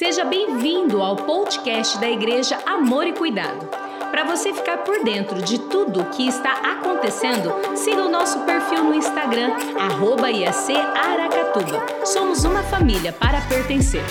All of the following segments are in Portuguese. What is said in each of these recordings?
Seja bem-vindo ao podcast da Igreja Amor e Cuidado. Para você ficar por dentro de tudo o que está acontecendo, siga o nosso perfil no Instagram, arroba IAC Aracatuba. Somos uma família para pertencer.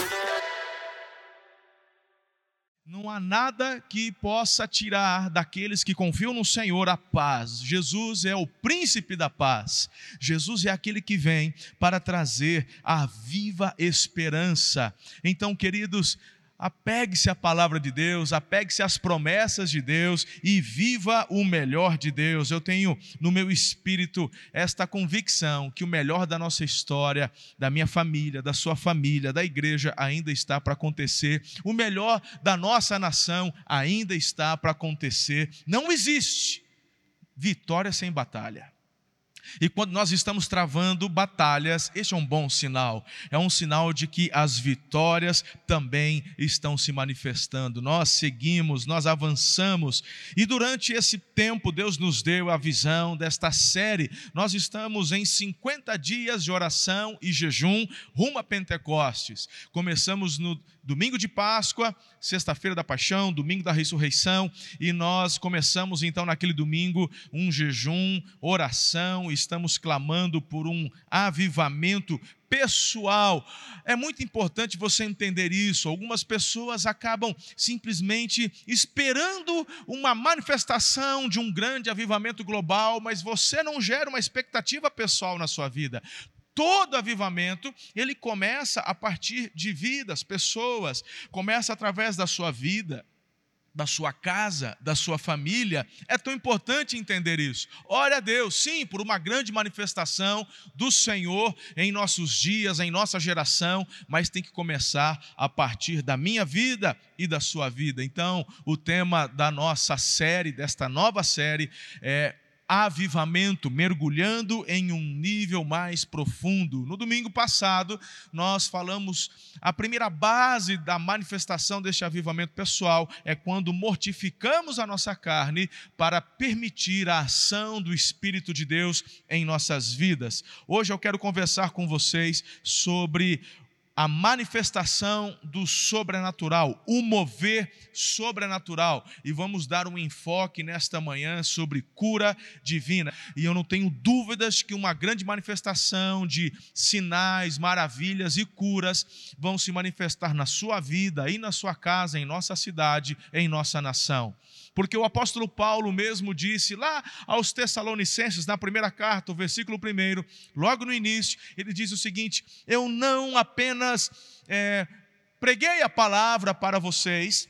Não há nada que possa tirar daqueles que confiam no Senhor a paz. Jesus é o príncipe da paz. Jesus é aquele que vem para trazer a viva esperança. Então, queridos, Apegue-se à palavra de Deus, apegue-se às promessas de Deus e viva o melhor de Deus. Eu tenho no meu espírito esta convicção que o melhor da nossa história, da minha família, da sua família, da igreja ainda está para acontecer. O melhor da nossa nação ainda está para acontecer. Não existe vitória sem batalha. E quando nós estamos travando batalhas, este é um bom sinal. É um sinal de que as vitórias também estão se manifestando. Nós seguimos, nós avançamos. E durante esse tempo, Deus nos deu a visão desta série. Nós estamos em 50 dias de oração e jejum rumo a Pentecostes. Começamos no domingo de Páscoa, sexta-feira da Paixão, domingo da ressurreição, e nós começamos então naquele domingo um jejum, oração, estamos clamando por um avivamento pessoal. É muito importante você entender isso. Algumas pessoas acabam simplesmente esperando uma manifestação de um grande avivamento global, mas você não gera uma expectativa pessoal na sua vida todo avivamento, ele começa a partir de vidas, pessoas, começa através da sua vida, da sua casa, da sua família. É tão importante entender isso. Ore a Deus, sim, por uma grande manifestação do Senhor em nossos dias, em nossa geração, mas tem que começar a partir da minha vida e da sua vida. Então, o tema da nossa série, desta nova série, é avivamento, mergulhando em um nível mais profundo. No domingo passado, nós falamos a primeira base da manifestação deste avivamento pessoal é quando mortificamos a nossa carne para permitir a ação do Espírito de Deus em nossas vidas. Hoje eu quero conversar com vocês sobre a manifestação do sobrenatural, o mover sobrenatural. E vamos dar um enfoque nesta manhã sobre cura divina. E eu não tenho dúvidas que uma grande manifestação de sinais, maravilhas e curas vão se manifestar na sua vida e na sua casa, em nossa cidade, em nossa nação. Porque o apóstolo Paulo mesmo disse lá aos Tessalonicenses, na primeira carta, o versículo 1, logo no início, ele diz o seguinte: Eu não apenas é, preguei a palavra para vocês,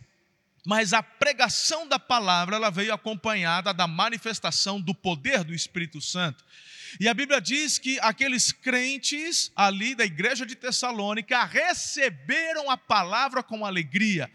mas a pregação da palavra ela veio acompanhada da manifestação do poder do Espírito Santo. E a Bíblia diz que aqueles crentes ali da igreja de Tessalônica receberam a palavra com alegria.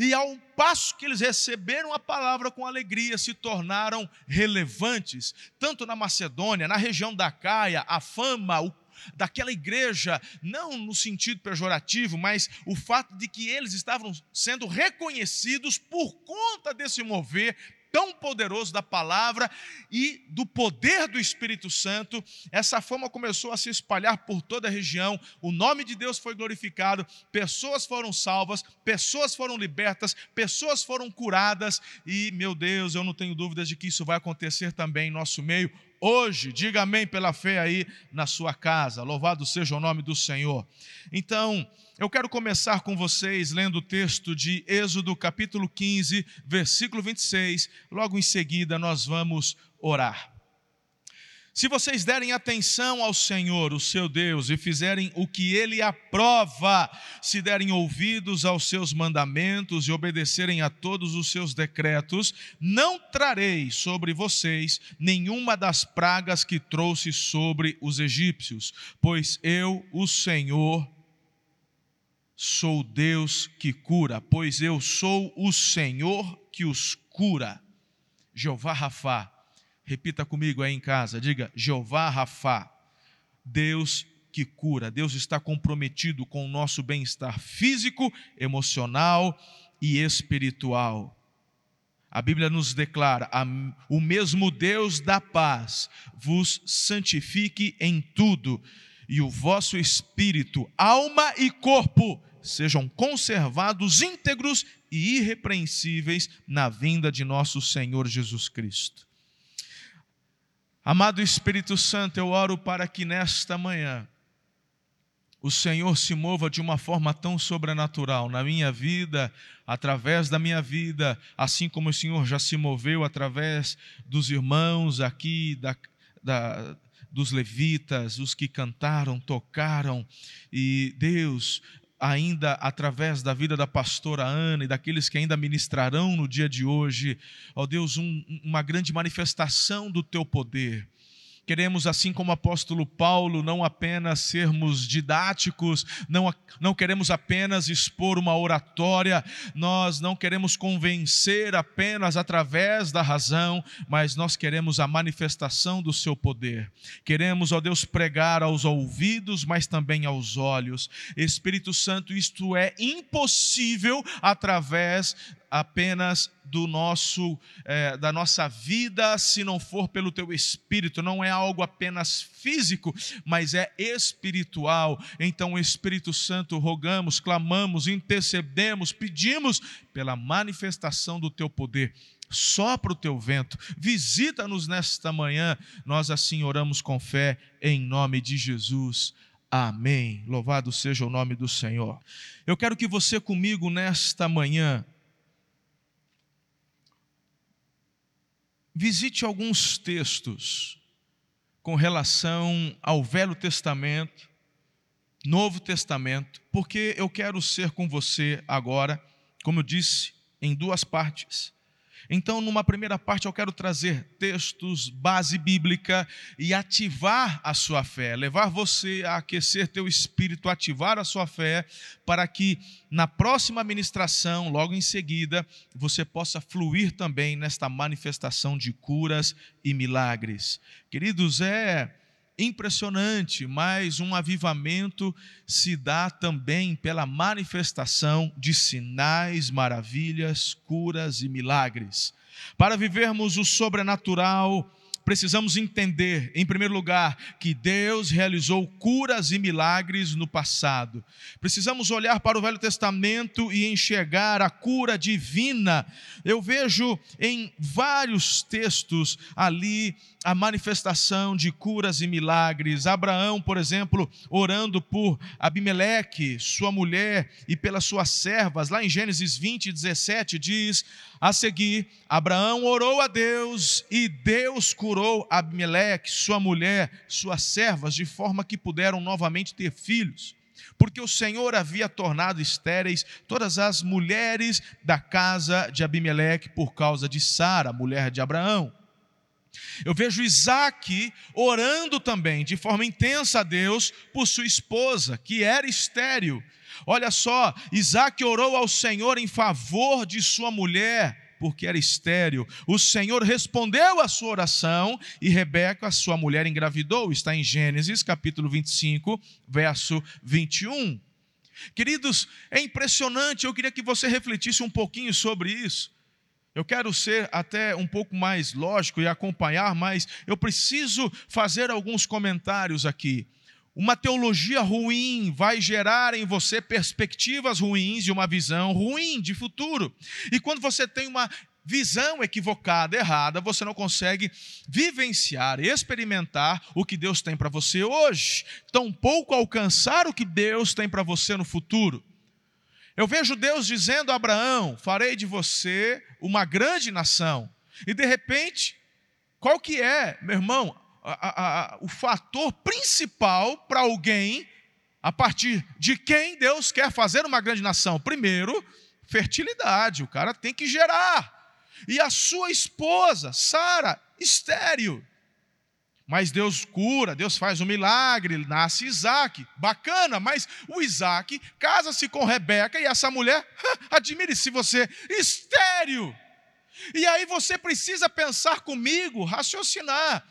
E ao passo que eles receberam a palavra com alegria, se tornaram relevantes, tanto na Macedônia, na região da Caia, a fama, o daquela igreja, não no sentido pejorativo, mas o fato de que eles estavam sendo reconhecidos por conta desse mover tão poderoso da palavra e do poder do Espírito Santo, essa fama começou a se espalhar por toda a região, o nome de Deus foi glorificado, pessoas foram salvas, pessoas foram libertas, pessoas foram curadas, e, meu Deus, eu não tenho dúvidas de que isso vai acontecer também em nosso meio. Hoje, diga amém pela fé aí na sua casa, louvado seja o nome do Senhor. Então, eu quero começar com vocês lendo o texto de Êxodo, capítulo 15, versículo 26. Logo em seguida, nós vamos orar. Se vocês derem atenção ao Senhor, o seu Deus, e fizerem o que ele aprova, se derem ouvidos aos seus mandamentos e obedecerem a todos os seus decretos, não trarei sobre vocês nenhuma das pragas que trouxe sobre os egípcios, pois eu, o Senhor, sou Deus que cura, pois eu sou o Senhor que os cura. Jeová Rafá, repita comigo aí em casa, diga: Jeová Rafá, Deus que cura. Deus está comprometido com o nosso bem-estar físico, emocional e espiritual. A Bíblia nos declara: o mesmo Deus da paz vos santifique em tudo, e o vosso espírito, alma e corpo sejam conservados íntegros e irrepreensíveis na vinda de nosso Senhor Jesus Cristo. Amado Espírito Santo, eu oro para que nesta manhã o Senhor se mova de uma forma tão sobrenatural na minha vida, através da minha vida, assim como o Senhor já se moveu através dos irmãos aqui, da, da, dos levitas, os que cantaram, tocaram, e Deus, ainda através da vida da pastora Ana e daqueles que ainda ministrarão no dia de hoje, ó Deus, um, uma grande manifestação do teu poder Queremos, assim como o apóstolo Paulo, não apenas sermos didáticos, não, não queremos apenas expor uma oratória, nós não queremos convencer apenas através da razão, mas nós queremos a manifestação do seu poder. Queremos, ó Deus, pregar aos ouvidos, mas também aos olhos. Espírito Santo, isto é impossível através apenas do nosso é, da nossa vida se não for pelo teu espírito não é algo apenas físico mas é espiritual então Espírito Santo rogamos clamamos intercedemos pedimos pela manifestação do teu poder sopra o teu vento, visita-nos nesta manhã, nós assim oramos com fé, em nome de Jesus. Amém. Louvado seja o nome do Senhor. Eu quero que você comigo nesta manhã visite alguns textos com relação ao Velho Testamento, Novo Testamento, porque eu quero ser com você agora, como eu disse, em duas partes. Então, numa primeira parte, eu quero trazer textos, base bíblica e ativar a sua fé, levar você a aquecer teu espírito, ativar a sua fé, para que na próxima ministração, logo em seguida, você possa fluir também nesta manifestação de curas e milagres. Queridos, é impressionante, mas um avivamento se dá também pela manifestação de sinais, maravilhas, curas e milagres. Para vivermos o sobrenatural, precisamos entender, em primeiro lugar, que Deus realizou curas e milagres no passado. Precisamos olhar para o Velho Testamento e enxergar a cura divina. Eu vejo em vários textos ali a manifestação de curas e milagres. Abraão, por exemplo, orando por Abimeleque, sua mulher, e pelas suas servas, lá em Gênesis 20, 17, diz: A seguir, Abraão orou a Deus e Deus curou Abimeleque, sua mulher, suas servas, de forma que puderam novamente ter filhos porque o Senhor havia tornado estéreis todas as mulheres da casa de Abimeleque por causa de Sara, mulher de Abraão. Eu vejo Isaac orando também de forma intensa a Deus por sua esposa, que era estéril. Olha só, Isaac orou ao Senhor em favor de sua mulher, porque era estéril. O Senhor respondeu à sua oração e Rebeca, sua mulher, engravidou. Está em Gênesis capítulo 25, verso 21. Queridos, é impressionante, eu queria que você refletisse um pouquinho sobre isso. Eu quero ser até um pouco mais lógico e acompanhar, mas eu preciso fazer alguns comentários aqui. Uma teologia ruim vai gerar em você perspectivas ruins e uma visão ruim de futuro. E quando você tem uma visão equivocada, errada, você não consegue vivenciar, experimentar o que Deus tem para você hoje, tampouco alcançar o que Deus tem para você no futuro. Eu vejo Deus dizendo a Abraão: farei de você uma grande nação. E de repente, qual que é, meu irmão, a, a, o fator principal para alguém a partir de quem Deus quer fazer uma grande nação? Primeiro, fertilidade. O cara tem que gerar. E a sua esposa, Sara, estéreo. Mas Deus cura, Deus faz um milagre, nasce Isaac, bacana, mas o Isaac casa-se com Rebeca e essa mulher, admire-se você, estéreo. E aí você precisa pensar comigo, raciocinar.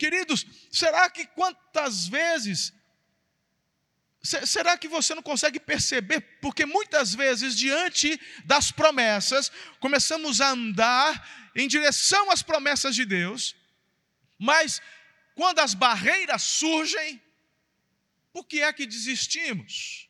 Queridos, será que quantas vezes Será que você não consegue perceber? Porque muitas vezes, diante das promessas, começamos a andar em direção às promessas de Deus, mas quando as barreiras surgem, por que é que desistimos?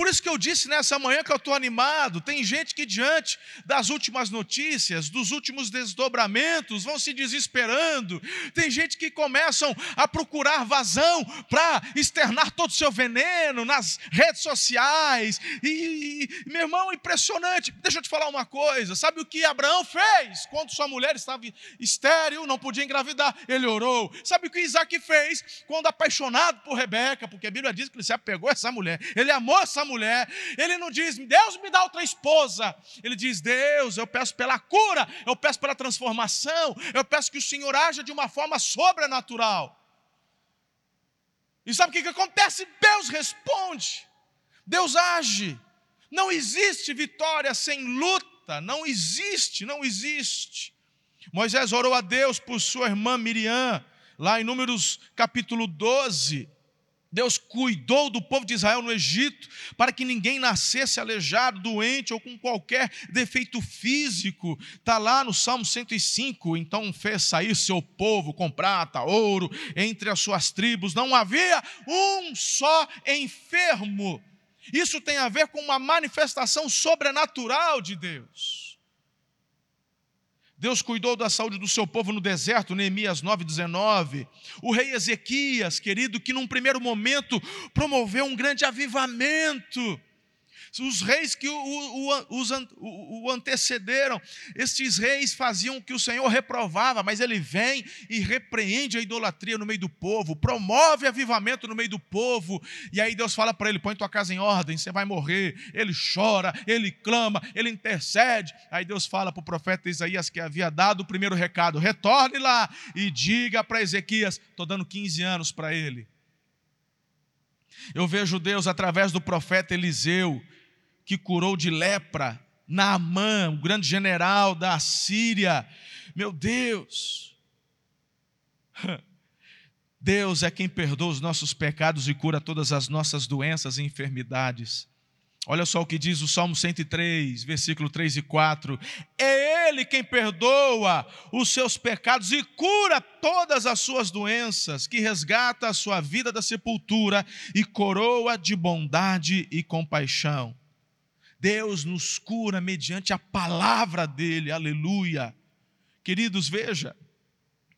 Por isso que eu disse nessa manhã que eu estou animado. Tem gente que, diante das últimas notícias, dos últimos desdobramentos, vão se desesperando. Tem gente que começam a procurar vazão para externar todo o seu veneno nas redes sociais. E, e, meu irmão, impressionante. Deixa eu te falar uma coisa. Sabe o que Abraão fez quando sua mulher estava estéril, não podia engravidar? Ele orou. Sabe o que Isaac fez quando apaixonado por Rebeca? Porque a Bíblia diz que ele se apegou a essa mulher. Ele amou essa mulher. Ele não diz, Deus me dá outra esposa. Ele diz, Deus, eu peço pela cura, eu peço pela transformação, eu peço que o Senhor haja de uma forma sobrenatural. E sabe o que, que acontece? Deus responde, Deus age. Não existe vitória sem luta, não existe, não existe. Moisés orou a Deus por sua irmã Miriam, lá em Números capítulo 12. Deus cuidou do povo de Israel no Egito para que ninguém nascesse aleijado, doente ou com qualquer defeito físico. Está lá no Salmo 105. Então fez sair seu povo com prata, ouro, entre as suas tribos. Não havia um só enfermo. Isso tem a ver com uma manifestação sobrenatural de Deus. Deus cuidou da saúde do seu povo no deserto, Neemias 9,19. O rei Ezequias, querido, que num primeiro momento promoveu um grande avivamento os reis que o, o, o, antecederam, estes reis faziam o que o Senhor reprovava, mas ele vem e repreende a idolatria no meio do povo, promove avivamento no meio do povo, e aí Deus fala para ele: põe tua casa em ordem, você vai morrer. Ele chora, ele clama, ele intercede. Aí Deus fala para o profeta Isaías que havia dado o primeiro recado: retorne lá e diga para Ezequias: estou dando 15 anos para ele. Eu vejo Deus através do profeta Eliseu que curou de lepra Naamã, o grande general da Síria. Meu Deus! Deus é quem perdoa os nossos pecados e cura todas as nossas doenças e enfermidades. Olha só o que diz o Salmo 103, versículo 3 e 4. É Ele quem perdoa os seus pecados e cura todas as suas doenças, que resgata a sua vida da sepultura e coroa de bondade e compaixão. Deus nos cura mediante a palavra dele, aleluia. Queridos, veja,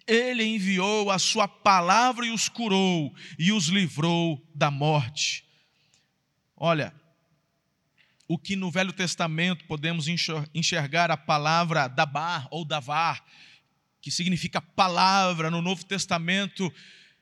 ele enviou a sua palavra e os curou e os livrou da morte. Olha, o que no Velho Testamento podemos enxergar a palavra dabar ou davar, que significa palavra, no Novo Testamento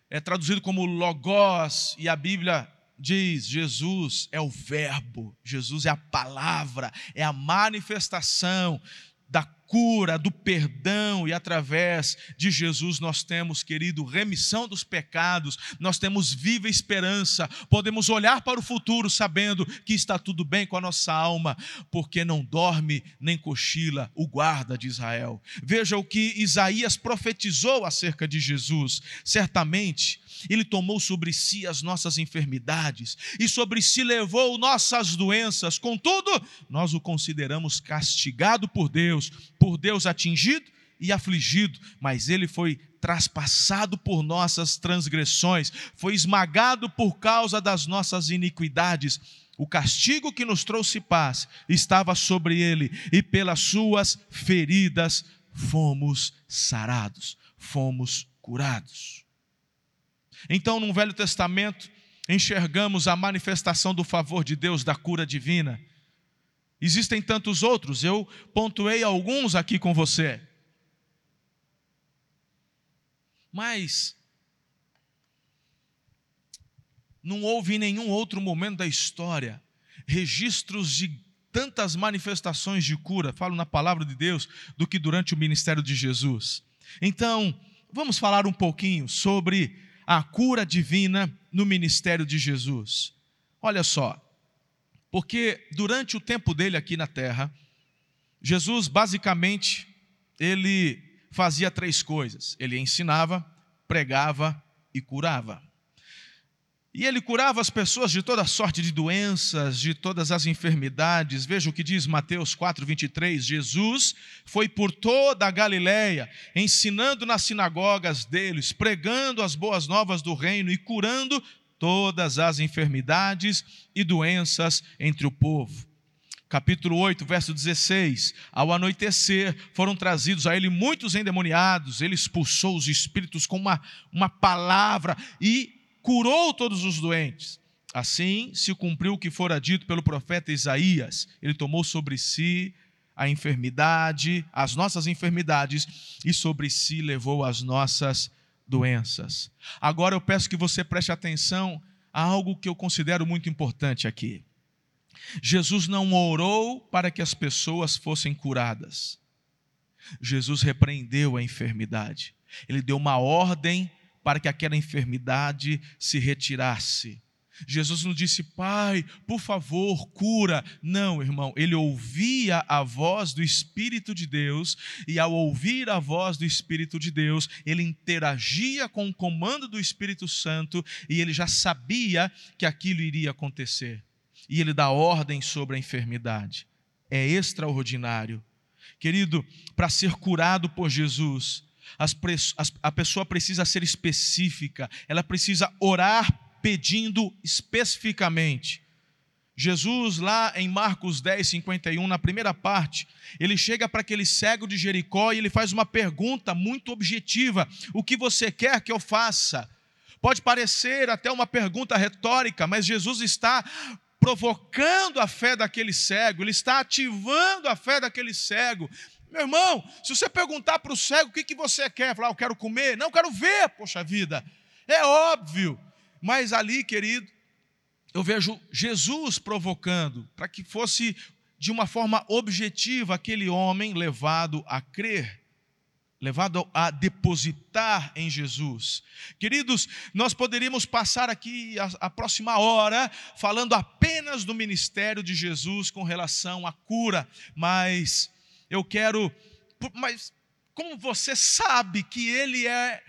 é traduzido como logos, e a Bíblia diz: Jesus é o Verbo, Jesus é a palavra, é a manifestação da cura, do perdão, e através de Jesus nós temos, querido, remissão dos pecados, nós temos viva esperança, podemos olhar para o futuro sabendo que está tudo bem com a nossa alma, porque não dorme nem cochila o guarda de Israel. Veja o que Isaías profetizou acerca de Jesus, certamente ele tomou sobre si as nossas enfermidades e sobre si levou nossas doenças. Contudo, nós o consideramos castigado por Deus, por Deus atingido e afligido, mas ele foi traspassado por nossas transgressões, foi esmagado por causa das nossas iniquidades. O castigo que nos trouxe paz estava sobre ele, e pelas suas feridas fomos sarados, fomos curados. Então, no Velho Testamento, enxergamos a manifestação do favor de Deus, da cura divina. Existem tantos outros, eu pontuei alguns aqui com você. Mas não houve em nenhum outro momento da história registros de tantas manifestações de cura, falo na palavra de Deus, do que durante o ministério de Jesus. Então, vamos falar um pouquinho sobre a cura divina no ministério de Jesus. Olha só, porque durante o tempo dele aqui na terra, Jesus basicamente ele fazia três coisas: ele ensinava, pregava e curava. E ele curava as pessoas de toda sorte de doenças, de todas as enfermidades. Veja o que diz Mateus 4:23. Jesus foi por toda a Galiléia, ensinando nas sinagogas deles, pregando as boas novas do reino e curando todas as enfermidades e doenças entre o povo. Capítulo 8, verso 16: Ao anoitecer foram trazidos a ele muitos endemoniados, ele expulsou os espíritos com uma, uma palavra e curou todos os doentes. Assim se cumpriu o que fora dito pelo profeta Isaías: ele tomou sobre si a enfermidade, as nossas enfermidades, e sobre si levou as nossas doenças. Agora eu peço que você preste atenção a algo que eu considero muito importante aqui. Jesus não orou para que as pessoas fossem curadas. Jesus repreendeu a enfermidade. Ele deu uma ordem para que aquela enfermidade se retirasse. Jesus não disse, Pai, por favor, cura. Não, irmão, ele ouvia a voz do Espírito de Deus, e ao ouvir a voz do Espírito de Deus, ele interagia com o comando do Espírito Santo, e ele já sabia que aquilo iria acontecer. E ele dá ordem sobre a enfermidade. É extraordinário. Querido, para ser curado por Jesus, as, as, a pessoa precisa ser específica, ela precisa orar pedindo especificamente. Jesus, lá em Marcos 10, 51, na primeira parte, ele chega para aquele cego de Jericó e ele faz uma pergunta muito objetiva: O que você quer que eu faça? Pode parecer até uma pergunta retórica, mas Jesus está provocando a fé daquele cego, ele está ativando a fé daquele cego. Meu irmão, se você perguntar para o cego o que, que você quer, falar, eu quero comer, não, eu quero ver, poxa vida, é óbvio. Mas ali, querido, eu vejo Jesus provocando para que fosse de uma forma objetiva aquele homem levado a crer, levado a depositar em Jesus. Queridos, nós poderíamos passar aqui a, a próxima hora falando apenas do ministério de Jesus com relação à cura, mas eu quero, mas como você sabe que ele é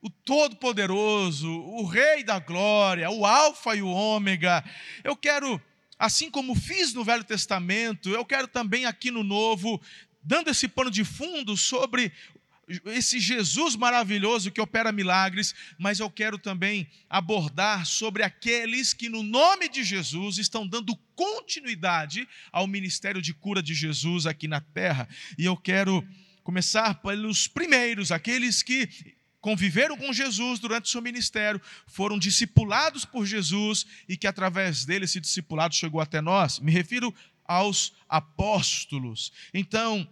o Todo-Poderoso, o Rei da Glória, o Alfa e o Ômega. Eu quero, assim como fiz no Velho Testamento, eu quero também aqui no Novo, dando esse pano de fundo sobre esse Jesus maravilhoso que opera milagres, mas eu quero também abordar sobre aqueles que, no nome de Jesus, estão dando continuidade ao ministério de cura de Jesus aqui na terra. E eu quero começar pelos primeiros, aqueles que conviveram com Jesus durante o seu ministério, foram discipulados por Jesus e que através dele esse discipulado chegou até nós. Me refiro aos apóstolos. Então,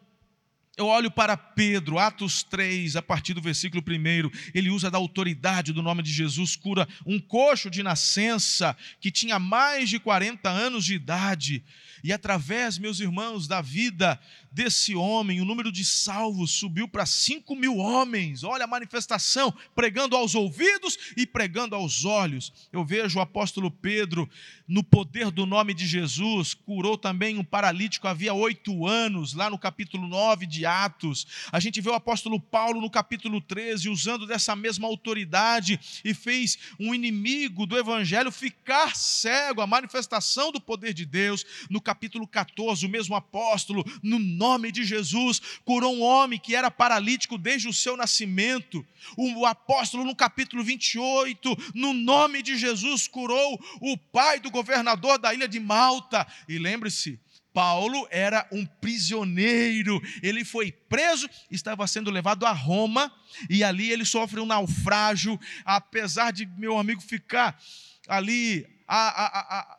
eu olho para Pedro, Atos 3, a partir do versículo 1, ele usa da autoridade do nome de Jesus, cura um coxo de nascença que tinha mais de 40 anos de idade. E através, meus irmãos, da vida desse homem, o número de salvos subiu para 5 mil homens. Olha a manifestação, pregando aos ouvidos e pregando aos olhos. Eu vejo o apóstolo Pedro, no poder do nome de Jesus, curou também um paralítico havia oito anos, lá no capítulo 9 de Atos. A gente vê o apóstolo Paulo no capítulo 13, usando dessa mesma autoridade e fez um inimigo do evangelho ficar cego, a manifestação do poder de Deus. No capítulo 14, o mesmo apóstolo, no nome de Jesus, curou um homem que era paralítico desde o seu nascimento. O apóstolo, no capítulo 28, no nome de Jesus, curou o pai do governador da ilha de Malta. E lembre-se, Paulo era um prisioneiro, ele foi preso, estava sendo levado a Roma, e ali ele sofre um naufrágio, apesar de meu amigo ficar ali a, a, a,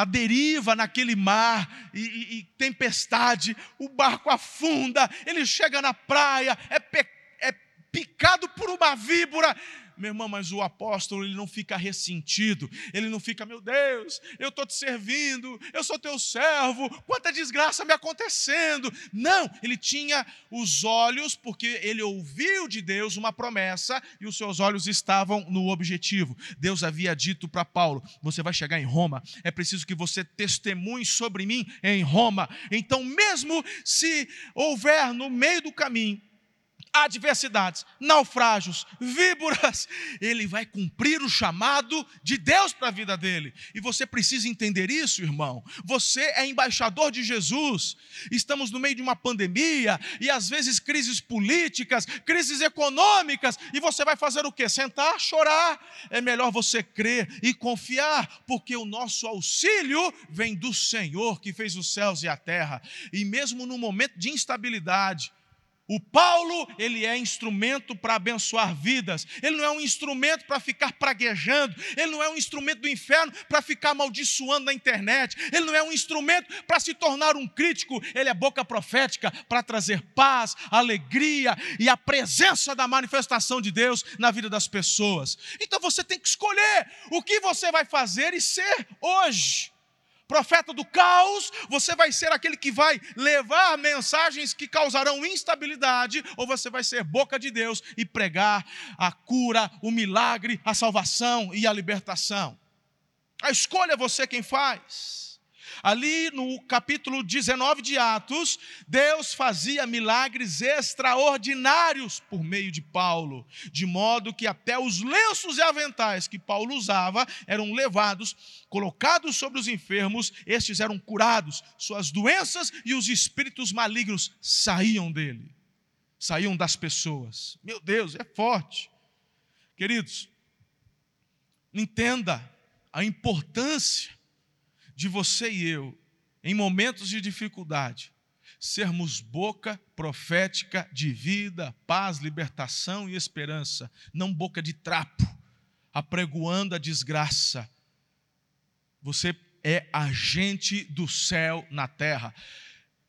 a deriva naquele mar e, e, e, tempestade, o barco afunda, ele chega na praia, é, pe, é picado por uma víbora, meu irmão, mas o apóstolo ele não fica ressentido, ele não fica, meu Deus, eu estou te servindo, eu sou teu servo, quanta desgraça me acontecendo. Não, ele tinha os olhos, porque ele ouviu de Deus uma promessa e os seus olhos estavam no objetivo. Deus havia dito para Paulo: Você vai chegar em Roma, é preciso que você testemunhe sobre mim em Roma. Então, mesmo se houver no meio do caminho adversidades, naufrágios, víboras, ele vai cumprir o chamado de Deus para a vida dele. E você precisa entender isso, irmão. Você é embaixador de Jesus. Estamos no meio de uma pandemia e às vezes crises políticas, crises econômicas, e você vai fazer o quê? Sentar, chorar. É melhor você crer e confiar, porque o nosso auxílio vem do Senhor que fez os céus e a terra. E mesmo no momento de instabilidade, o Paulo, ele é instrumento para abençoar vidas. Ele não é um instrumento para ficar praguejando. Ele não é um instrumento do inferno para ficar amaldiçoando na internet. Ele não é um instrumento para se tornar um crítico. Ele é boca profética para trazer paz, alegria e a presença da manifestação de Deus na vida das pessoas. Então você tem que escolher o que você vai fazer e ser hoje profeta do caos, você vai ser aquele que vai levar mensagens que causarão instabilidade, ou você vai ser boca de Deus e pregar a cura, o milagre, a salvação e a libertação. A escolha é você quem faz. Ali no capítulo 19 de Atos, Deus fazia milagres extraordinários por meio de Paulo, de modo que até os lenços e aventais que Paulo usava eram levados, colocados sobre os enfermos, estes eram curados, suas doenças e os espíritos malignos saíam dele, saíam das pessoas. Meu Deus, é forte. Queridos, entenda a importância de você e eu, em momentos de dificuldade, sermos boca profética de vida, paz, libertação e esperança, não boca de trapo, apregoando a desgraça. Você é agente do céu na terra.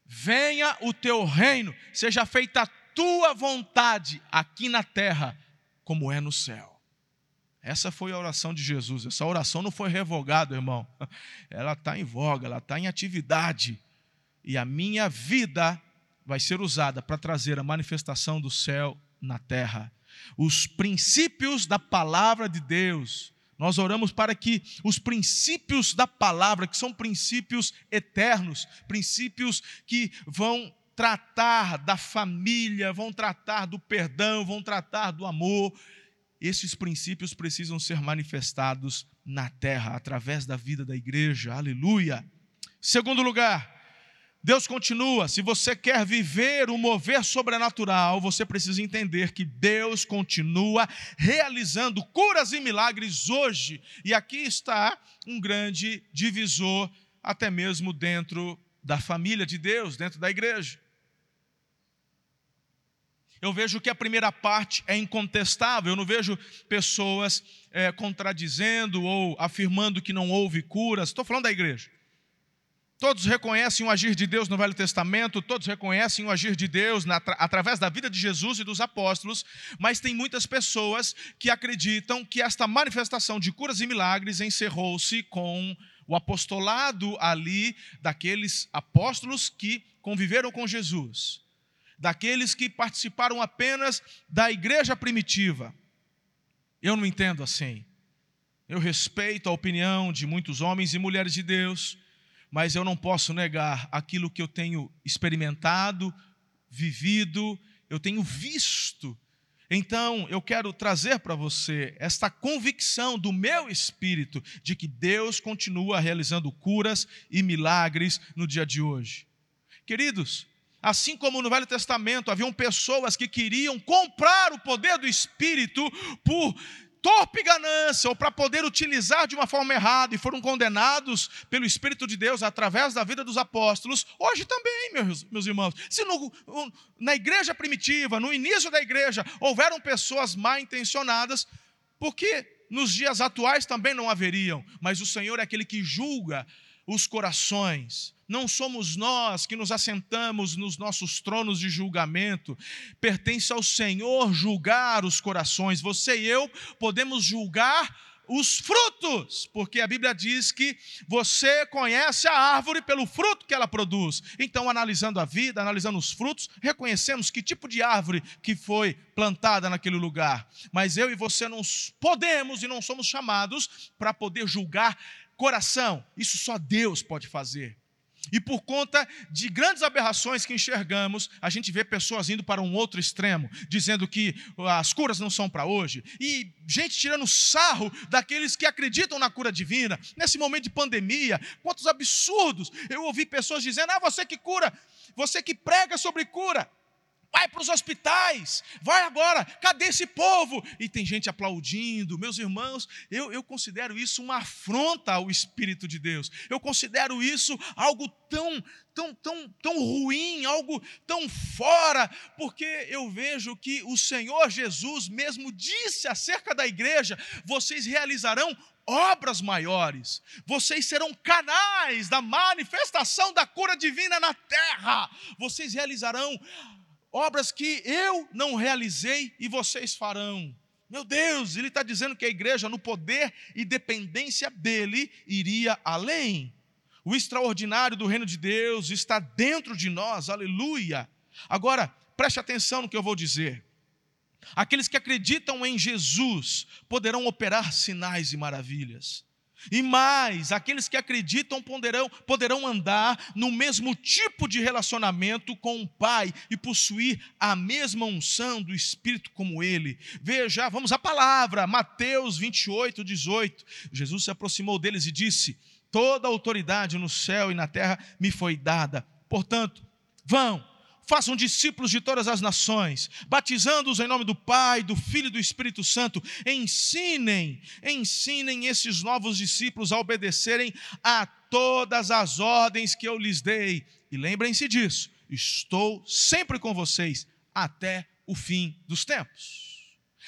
Venha o teu reino, seja feita a tua vontade aqui na terra, como é no céu. Essa foi a oração de Jesus. Essa oração não foi revogada, irmão. Ela está em voga, ela está em atividade. E a minha vida vai ser usada para trazer a manifestação do céu na terra. Os princípios da palavra de Deus. Nós oramos para que os princípios da palavra, que são princípios eternos, princípios que vão tratar da família, vão tratar do perdão, vão tratar do amor, esses princípios precisam ser manifestados na terra, através da vida da igreja. Aleluia. Segundo lugar, Deus continua. Se você quer viver o mover sobrenatural, você precisa entender que Deus continua realizando curas e milagres hoje. E aqui está um grande divisor, até mesmo dentro da família de Deus, dentro da igreja. Eu vejo que a primeira parte é incontestável, eu não vejo pessoas é, contradizendo ou afirmando que não houve curas. Estou falando da igreja. Todos reconhecem o agir de Deus no Velho Testamento, todos reconhecem o agir de Deus na, através da vida de Jesus e dos apóstolos, mas tem muitas pessoas que acreditam que esta manifestação de curas e milagres encerrou-se com o apostolado ali daqueles apóstolos que conviveram com Jesus daqueles que participaram apenas da igreja primitiva. Eu não entendo assim. Eu respeito a opinião de muitos homens e mulheres de Deus, mas eu não posso negar aquilo que eu tenho experimentado, vivido, eu tenho visto. Então, eu quero trazer para você esta convicção do meu espírito de que Deus continua realizando curas e milagres no dia de hoje. Queridos, Assim como no Velho Testamento haviam pessoas que queriam comprar o poder do Espírito por torpe ganância ou para poder utilizar de uma forma errada e foram condenados pelo Espírito de Deus através da vida dos apóstolos, hoje também, meus, meus irmãos. Se no, na igreja primitiva, no início da igreja, houveram pessoas mal intencionadas, porque nos dias atuais também não haveriam, mas o Senhor é aquele que julga os corações. Não somos nós que nos assentamos nos nossos tronos de julgamento. Pertence ao Senhor julgar os corações. Você e eu podemos julgar os frutos, porque a Bíblia diz que você conhece a árvore pelo fruto que ela produz. Então, analisando a vida, analisando os frutos, reconhecemos que tipo de árvore que foi plantada naquele lugar. Mas eu e você não podemos e não somos chamados para poder julgar coração. Isso só Deus pode fazer. E por conta de grandes aberrações que enxergamos, a gente vê pessoas indo para um outro extremo, dizendo que as curas não são para hoje, e gente tirando sarro daqueles que acreditam na cura divina. Nesse momento de pandemia, quantos absurdos! Eu ouvi pessoas dizendo: ah, você que cura, você que prega sobre cura, Vai para os hospitais, vai agora, cadê esse povo? E tem gente aplaudindo, meus irmãos, eu, eu considero isso uma afronta ao Espírito de Deus, eu considero isso algo tão, tão, tão, tão ruim, algo tão fora, porque eu vejo que o Senhor Jesus mesmo disse acerca da igreja: vocês realizarão obras maiores, vocês serão canais da manifestação da cura divina na terra, vocês realizarão obras que eu não realizei e vocês farão. Meu Deus, ele está dizendo que a igreja, no poder e dependência dele, iria além. O extraordinário do reino de Deus está dentro de nós, aleluia. Agora, preste atenção no que eu vou dizer. Aqueles que acreditam em Jesus poderão operar sinais e maravilhas. E mais, aqueles que acreditam poderão, poderão andar no mesmo tipo de relacionamento com o Pai e possuir a mesma unção do Espírito como Ele. Veja, vamos à palavra, Mateus 28, 18. Jesus se aproximou deles e disse: Toda autoridade no céu e na terra me foi dada. Portanto, vão façam discípulos de todas as nações, batizando-os em nome do Pai, do Filho e do Espírito Santo. Ensinem, ensinem esses novos discípulos a obedecerem a todas as ordens que eu lhes dei. E lembrem-se disso, estou sempre com vocês até o fim dos tempos.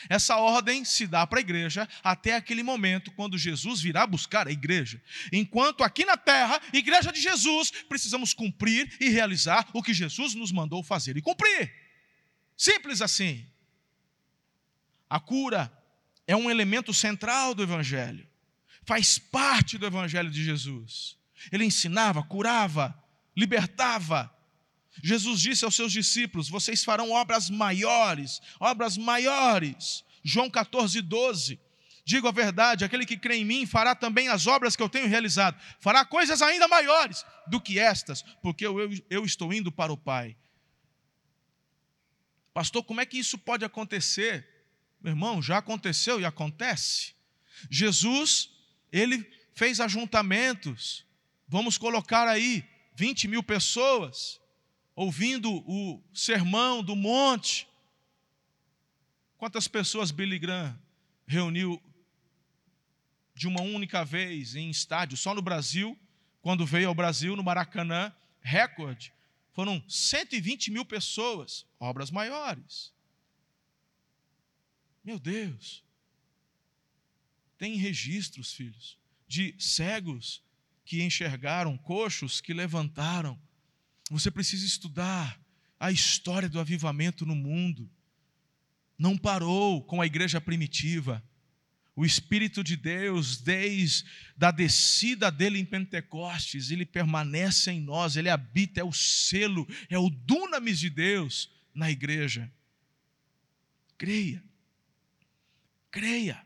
Essa ordem se dá para a igreja até aquele momento quando Jesus virá buscar a igreja. Enquanto aqui na terra, igreja de Jesus, precisamos cumprir e realizar o que Jesus nos mandou fazer e cumprir. Simples assim. A cura é um elemento central do evangelho. Faz parte do evangelho de Jesus. Ele ensinava, curava, libertava, Jesus disse aos seus discípulos: Vocês farão obras maiores, obras maiores. João 14, 12. Digo a verdade: aquele que crê em mim fará também as obras que eu tenho realizado, fará coisas ainda maiores do que estas, porque eu, eu, estou indo para o Pai. Pastor, como é que isso pode acontecer? Meu irmão, já aconteceu e acontece. Jesus, ele fez ajuntamentos, vamos colocar aí 20 mil pessoas ouvindo o sermão do monte. Quantas pessoas Billy Graham reuniu de uma única vez em estádio, só no Brasil, quando veio ao Brasil, no Maracanã, recorde, foram 120 mil pessoas, obras maiores. Meu Deus, tem registros, filhos, de cegos que enxergaram, coxos que levantaram, você precisa estudar a história do avivamento no mundo. Não parou com a igreja primitiva. O Espírito de Deus, desde a descida dele em Pentecostes, ele permanece em nós, ele habita, é o selo, é o dunamis de Deus na igreja. Creia, creia.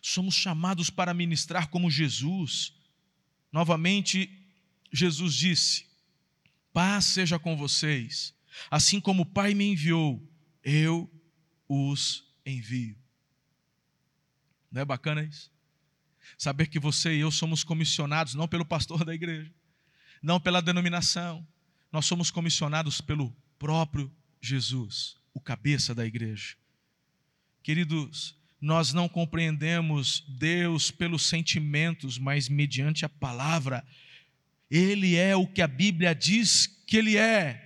Somos chamados para ministrar como Jesus. Novamente, Jesus disse: Paz seja com vocês. Assim como o Pai me enviou, eu os envio. Não é bacana isso? Saber que você e eu somos comissionados não pelo pastor da igreja, não pela denominação, nós somos comissionados pelo próprio Jesus, o cabeça da igreja. Queridos, nós não compreendemos Deus pelos sentimentos, mas mediante a palavra ele é o que a Bíblia diz que ele é.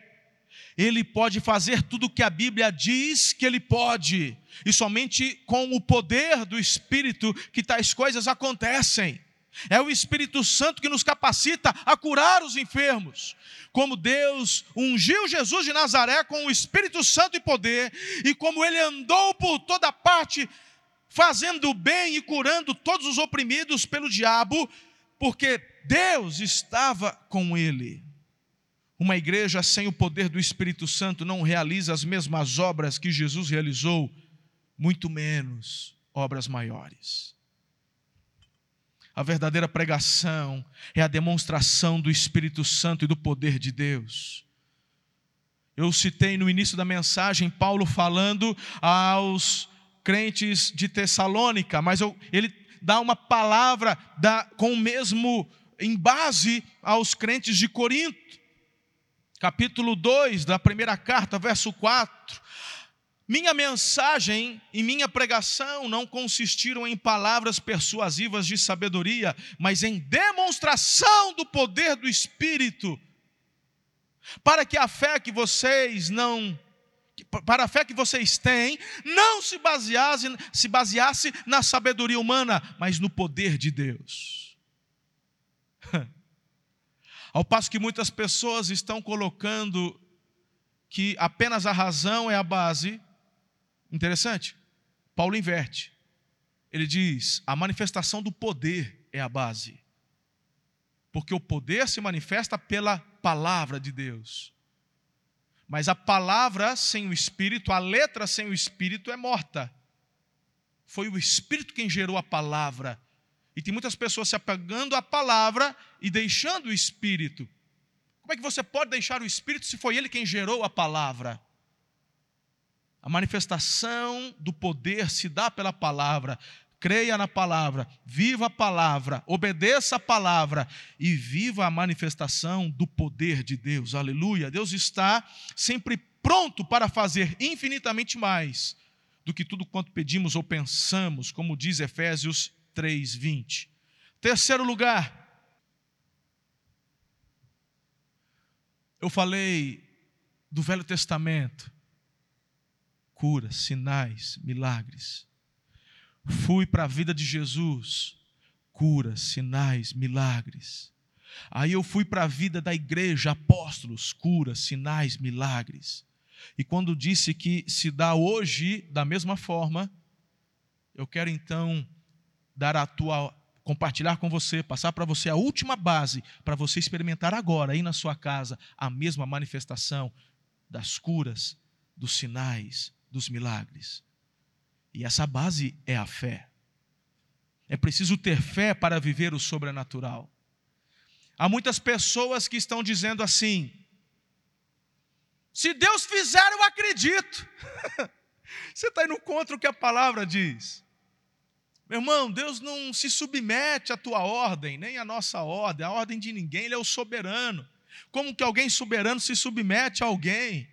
Ele pode fazer tudo o que a Bíblia diz que ele pode, e somente com o poder do Espírito que tais coisas acontecem. É o Espírito Santo que nos capacita a curar os enfermos. Como Deus ungiu Jesus de Nazaré com o Espírito Santo e poder, e como ele andou por toda parte, fazendo bem e curando todos os oprimidos pelo diabo, porque Deus estava com ele. Uma igreja sem o poder do Espírito Santo não realiza as mesmas obras que Jesus realizou, muito menos obras maiores. A verdadeira pregação é a demonstração do Espírito Santo e do poder de Deus. Eu citei no início da mensagem Paulo falando aos crentes de Tessalônica, mas eu, ele dá uma palavra da, com o mesmo em base aos crentes de Corinto. Capítulo 2 da primeira carta, verso 4. Minha mensagem e minha pregação não consistiram em palavras persuasivas de sabedoria, mas em demonstração do poder do Espírito, para que a fé que vocês não para a fé que vocês têm, não se baseasse, se baseasse na sabedoria humana, mas no poder de Deus. Ao passo que muitas pessoas estão colocando que apenas a razão é a base, Interessante. Paulo inverte. Ele diz: a manifestação do poder é a base. Porque o poder se manifesta pela palavra de Deus. Mas a palavra sem o espírito, a letra sem o espírito é morta. Foi o espírito quem gerou a palavra. E tem muitas pessoas se apegando à palavra e deixando o espírito. Como é que você pode deixar o espírito se foi ele quem gerou a palavra? A manifestação do poder se dá pela palavra. Creia na palavra, viva a palavra, obedeça a palavra e viva a manifestação do poder de Deus. Aleluia. Deus está sempre pronto para fazer infinitamente mais do que tudo quanto pedimos ou pensamos, como diz Efésios 3:20. Terceiro lugar, eu falei do Velho Testamento curas, sinais, milagres. Fui para a vida de Jesus, curas, sinais, milagres. Aí eu fui para a vida da igreja, apóstolos, curas, sinais, milagres. E quando disse que se dá hoje da mesma forma, eu quero então dar a tua compartilhar com você, passar para você a última base para você experimentar agora aí na sua casa a mesma manifestação das curas, dos sinais, dos milagres. E essa base é a fé. É preciso ter fé para viver o sobrenatural. Há muitas pessoas que estão dizendo assim: se Deus fizer, eu acredito. Você está indo contra o que a palavra diz. Meu irmão, Deus não se submete à tua ordem, nem à nossa ordem, a ordem de ninguém, Ele é o soberano. Como que alguém soberano se submete a alguém?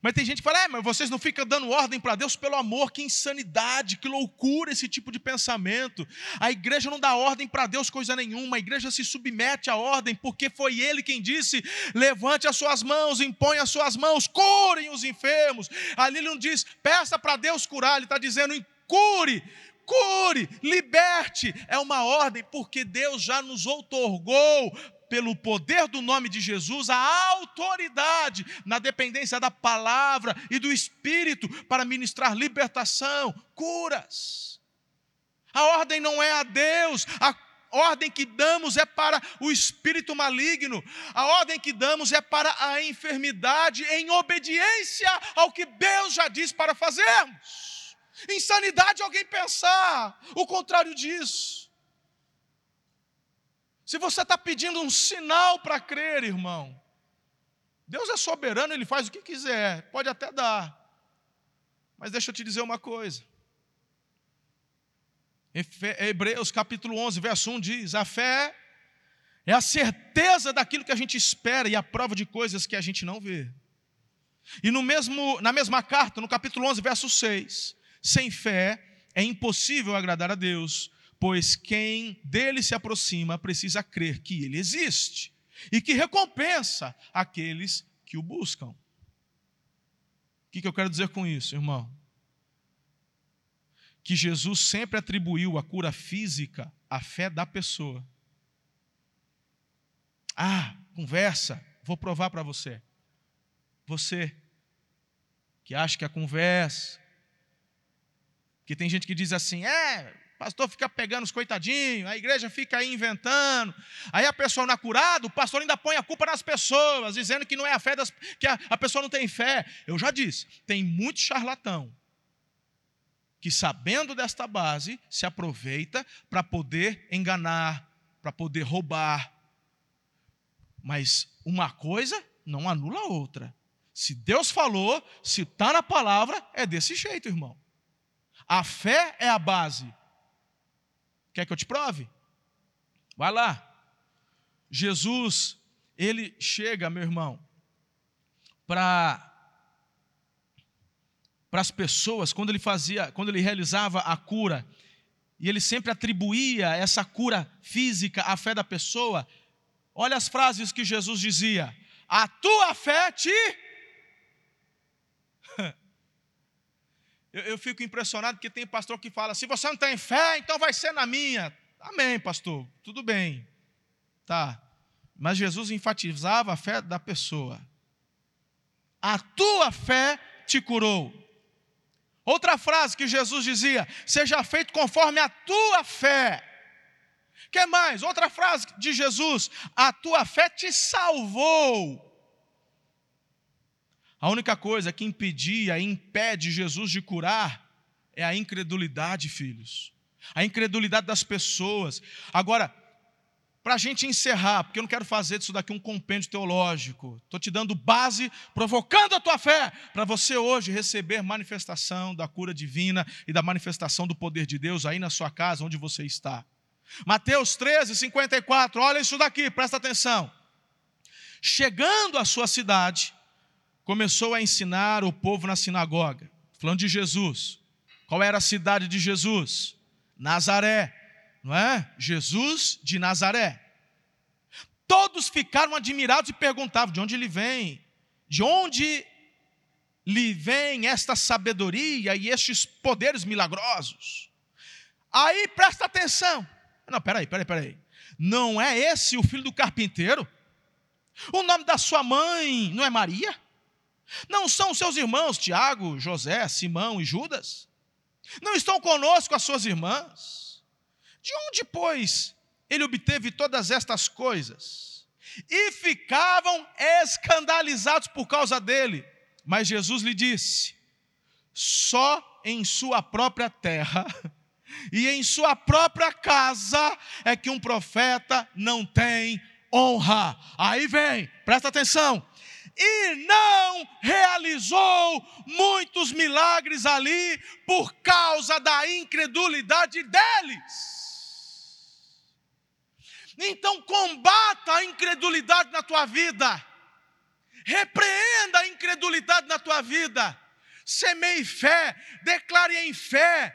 Mas tem gente que fala, é, mas vocês não ficam dando ordem para Deus pelo amor, que insanidade, que loucura esse tipo de pensamento. A igreja não dá ordem para Deus coisa nenhuma, a igreja se submete à ordem, porque foi Ele quem disse: levante as suas mãos, impõe as suas mãos, curem os enfermos. Ali ele não diz, peça para Deus curar, ele está dizendo, cure, cure, liberte. É uma ordem, porque Deus já nos outorgou pelo poder do nome de Jesus, a autoridade na dependência da palavra e do Espírito para ministrar libertação, curas. A ordem não é a Deus, a ordem que damos é para o espírito maligno, a ordem que damos é para a enfermidade, em obediência ao que Deus já diz para fazermos. Insanidade alguém pensar o contrário disso. Se você está pedindo um sinal para crer, irmão, Deus é soberano, Ele faz o que quiser, pode até dar. Mas deixa eu te dizer uma coisa. Hebreus capítulo 11, verso 1 diz: A fé é a certeza daquilo que a gente espera e a prova de coisas que a gente não vê. E no mesmo, na mesma carta, no capítulo 11, verso 6, sem fé é impossível agradar a Deus, pois quem dele se aproxima precisa crer que ele existe e que recompensa aqueles que o buscam. O que, eu quero dizer com isso, irmão? Que Jesus sempre atribuiu a cura física à fé da pessoa. Ah, conversa, vou provar para você. Você que acha que a conversa, que tem gente que diz assim, é, pastor fica pegando os coitadinhos, a igreja fica aí inventando. Aí a pessoa não é curada, o pastor ainda põe a culpa nas pessoas, dizendo que não é a fé das, que a, a pessoa não tem fé. Eu já disse, tem muito charlatão que, sabendo desta base, se aproveita para poder enganar, para poder roubar. Mas uma coisa não anula a outra. Se Deus falou, se está na palavra, é desse jeito, irmão. A fé é a base. Quer que eu te prove? Vai lá. Jesus, ele chega, meu irmão, para para as pessoas quando ele fazia, quando ele realizava a cura, e ele sempre atribuía essa cura física à fé da pessoa. Olha as frases que Jesus dizia: "A tua fé te eu, eu fico impressionado porque tem pastor que fala: se você não tem fé, então vai ser na minha. Amém, pastor, tudo bem. Tá. Mas Jesus enfatizava a fé da pessoa. A tua fé te curou. Outra frase que Jesus dizia: seja feito conforme a tua fé. Que mais? Outra frase de Jesus: a tua fé te salvou. A única coisa que impedia e impede Jesus de curar é a incredulidade, filhos. A incredulidade das pessoas. Agora, para a gente encerrar, porque eu não quero fazer disso daqui um compêndio teológico, estou te dando base, provocando a tua fé, para você hoje receber manifestação da cura divina e da manifestação do poder de Deus aí na sua casa, onde você está. Mateus 13, 54, olha isso daqui, presta atenção. Chegando à sua cidade, começou a ensinar o povo na sinagoga, falando de Jesus. Qual era a cidade de Jesus? Nazaré, não é? Jesus de Nazaré. Todos ficaram admirados e perguntavam: de onde ele vem? De onde lhe vem esta sabedoria e estes poderes milagrosos? Aí presta atenção. Não, peraí, peraí, peraí. Não é esse o filho do carpinteiro? O nome da sua mãe não é Maria? Não são seus irmãos Tiago, José, Simão e Judas? Não estão conosco as suas irmãs? De onde, pois, ele obteve todas estas coisas? E ficavam escandalizados por causa dele. Mas Jesus lhe disse: só em sua própria terra e em sua própria casa é que um profeta não tem honra. Aí vem, presta atenção e não realizou muitos milagres ali por causa da incredulidade deles. Então combata a incredulidade na tua vida. Repreenda a incredulidade na tua vida. Semeie fé, declare em fé,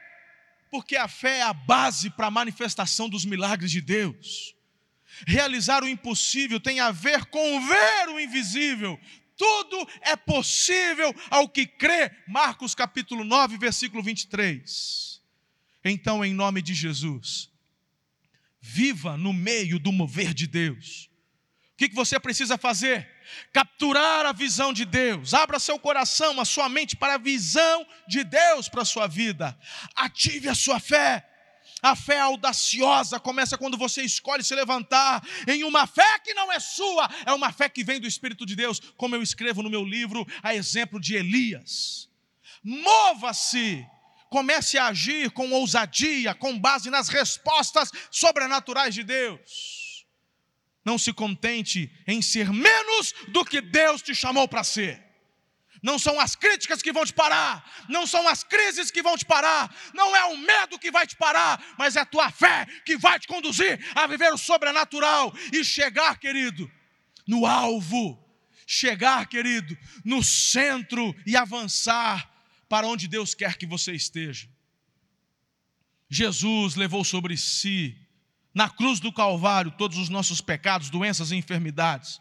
porque a fé é a base para a manifestação dos milagres de Deus. Realizar o impossível tem a ver com ver o invisível. Tudo é possível ao que crê. Marcos capítulo 9, versículo 23. Então, em nome de Jesus, viva no meio do mover de Deus. O que você precisa fazer? Capturar a visão de Deus. Abra seu coração, a sua mente para a visão de Deus para a sua vida. Ative a sua fé. A fé audaciosa começa quando você escolhe se levantar em uma fé que não é sua, é uma fé que vem do Espírito de Deus, como eu escrevo no meu livro, a exemplo de Elias. Mova-se, comece a agir com ousadia, com base nas respostas sobrenaturais de Deus. Não se contente em ser menos do que Deus te chamou para ser. Não são as críticas que vão te parar, não são as crises que vão te parar, não é o medo que vai te parar, mas é a tua fé que vai te conduzir a viver o sobrenatural e chegar, querido, no alvo, chegar, querido, no centro e avançar para onde Deus quer que você esteja. Jesus levou sobre si, na cruz do Calvário, todos os nossos pecados, doenças e enfermidades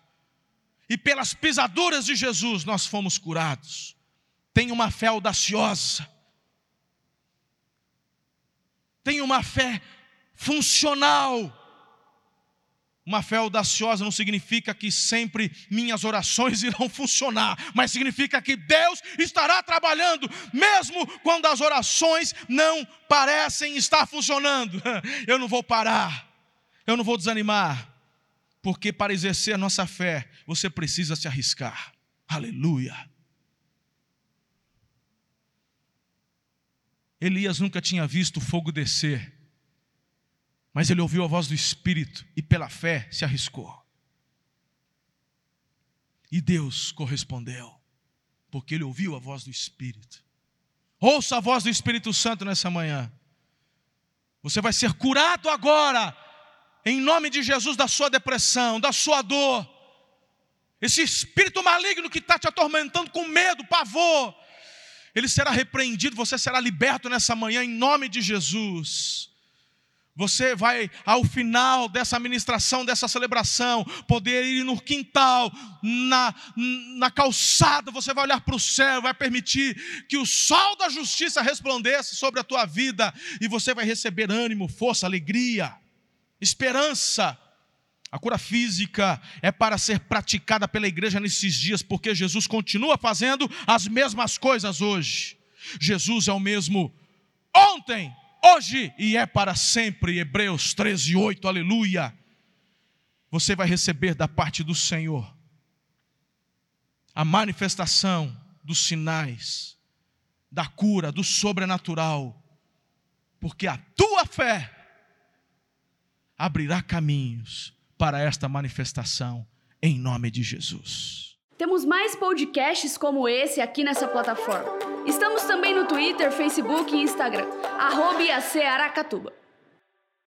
e pelas pisaduras de Jesus nós fomos curados. Tenha uma fé audaciosa. Tenha uma fé funcional. Uma fé audaciosa não significa que sempre minhas orações irão funcionar, mas significa que Deus estará trabalhando, mesmo quando as orações não parecem estar funcionando. Eu não vou parar, eu não vou desanimar, porque para exercer a nossa fé, você precisa se arriscar. Aleluia. Elias nunca tinha visto fogo descer, mas ele ouviu a voz do Espírito e, pela fé, se arriscou. E Deus correspondeu, porque ele ouviu a voz do Espírito. Ouça a voz do Espírito Santo nessa manhã. Você vai ser curado agora, em nome de Jesus, da sua depressão, da sua dor. Esse espírito maligno que está te atormentando com medo, pavor, ele será repreendido, você será liberto nessa manhã, em nome de Jesus. Você vai, ao final dessa ministração, dessa celebração, poder ir no quintal, na, na calçada, você vai olhar para o céu, vai permitir que o sol da justiça resplandeça sobre a tua vida, e você vai receber ânimo, força, alegria, esperança. A cura física é para ser praticada pela igreja nesses dias, porque Jesus continua fazendo as mesmas coisas hoje. Jesus é o mesmo ontem, hoje e é para sempre. Hebreus 13, 8, aleluia. Você vai receber da parte do Senhor a manifestação dos sinais, da cura, do sobrenatural, porque a tua fé abrirá caminhos para esta manifestação, em nome de Jesus. Temos mais podcasts como esse aqui nessa plataforma. Estamos também no Twitter, Facebook e Instagram. Arroba Aracatuba.